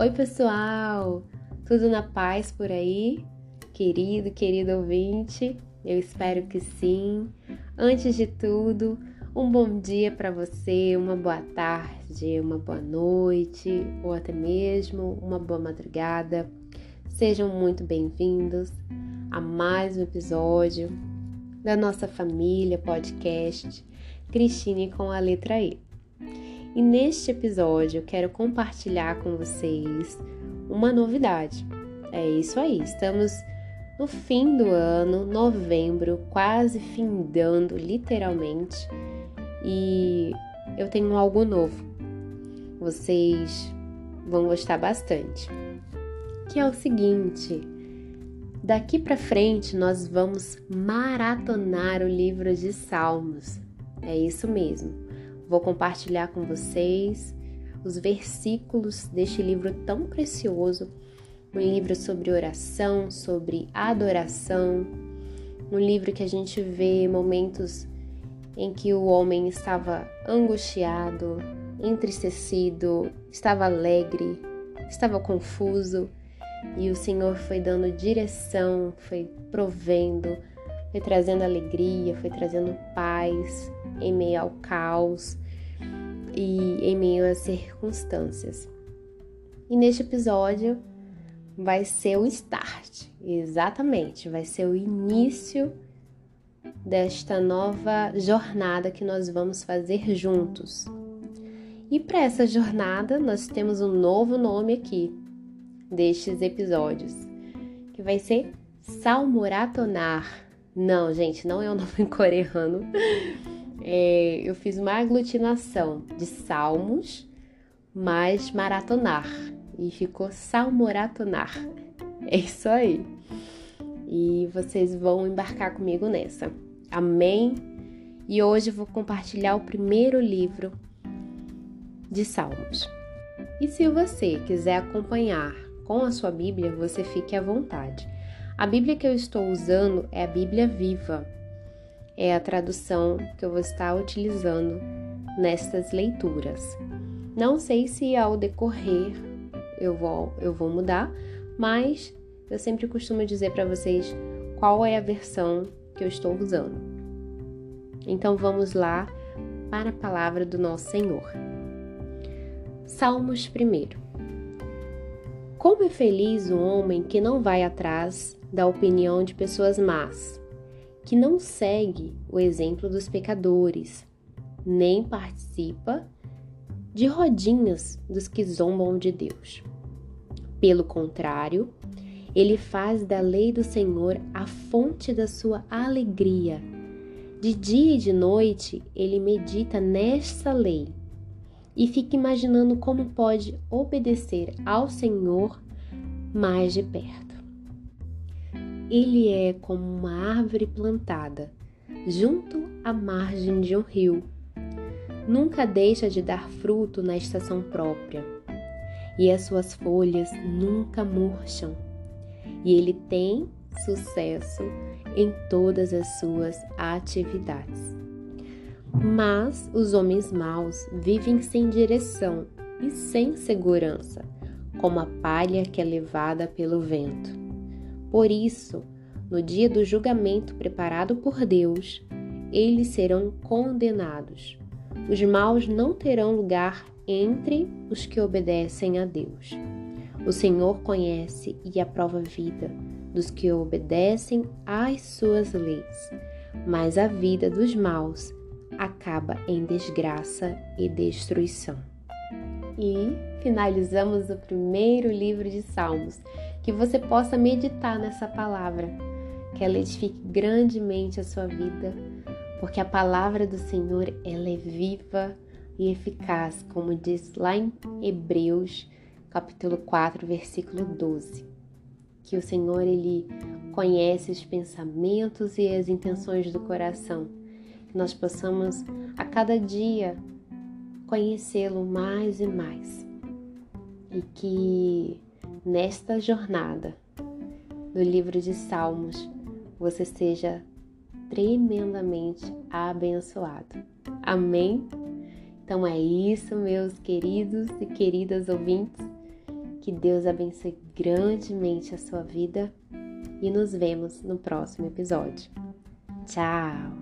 Oi, pessoal! Tudo na paz por aí? Querido, querido ouvinte, eu espero que sim. Antes de tudo, um bom dia para você, uma boa tarde, uma boa noite ou até mesmo uma boa madrugada. Sejam muito bem-vindos a mais um episódio da nossa família podcast Cristine com a letra E. E neste episódio eu quero compartilhar com vocês uma novidade. É isso aí, estamos no fim do ano, novembro, quase findando literalmente, e eu tenho algo novo. Vocês vão gostar bastante. Que é o seguinte, daqui para frente nós vamos maratonar o livro de Salmos. É isso mesmo. Vou compartilhar com vocês os versículos deste livro tão precioso. Um livro sobre oração, sobre adoração, um livro que a gente vê momentos em que o homem estava angustiado, entristecido, estava alegre, estava confuso. E o Senhor foi dando direção, foi provendo, foi trazendo alegria, foi trazendo paz em meio ao caos e em meio às circunstâncias. E neste episódio vai ser o start, exatamente, vai ser o início desta nova jornada que nós vamos fazer juntos. E para essa jornada, nós temos um novo nome aqui destes episódios, que vai ser Salmuratonar. Não, gente, não é um nome coreano. É, eu fiz uma aglutinação de salmos mais maratonar e ficou salmoratonar. É isso aí. E vocês vão embarcar comigo nessa. Amém? E hoje eu vou compartilhar o primeiro livro de Salmos. E se você quiser acompanhar com a sua Bíblia, você fique à vontade. A Bíblia que eu estou usando é a Bíblia Viva. É a tradução que eu vou estar utilizando nestas leituras. Não sei se ao decorrer eu vou, eu vou mudar, mas eu sempre costumo dizer para vocês qual é a versão que eu estou usando. Então vamos lá para a palavra do nosso Senhor. Salmos primeiro. Como é feliz o homem que não vai atrás da opinião de pessoas más, que não segue o exemplo dos pecadores, nem participa de rodinhas dos que zombam de Deus. Pelo contrário, ele faz da lei do Senhor a fonte da sua alegria. De dia e de noite ele medita nesta lei e fica imaginando como pode obedecer ao Senhor mais de perto. Ele é como uma árvore plantada junto à margem de um rio. Nunca deixa de dar fruto na estação própria e as suas folhas nunca murcham. E ele tem sucesso em todas as suas atividades. Mas os homens maus vivem sem direção e sem segurança, como a palha que é levada pelo vento. Por isso, no dia do julgamento preparado por Deus, eles serão condenados. Os maus não terão lugar entre os que obedecem a Deus. O Senhor conhece e aprova a vida dos que obedecem às suas leis, mas a vida dos maus acaba em desgraça e destruição. E finalizamos o primeiro livro de Salmos. Que você possa meditar nessa palavra, que ela edifique grandemente a sua vida, porque a palavra do Senhor ela é viva e eficaz, como diz lá em Hebreus, capítulo 4, versículo 12. Que o Senhor ele conhece os pensamentos e as intenções do coração. Que nós possamos a cada dia conhecê-lo mais e mais. E que nesta jornada do livro de Salmos você seja tremendamente abençoado. Amém? Então é isso, meus queridos e queridas ouvintes. Que Deus abençoe grandemente a sua vida e nos vemos no próximo episódio. Tchau!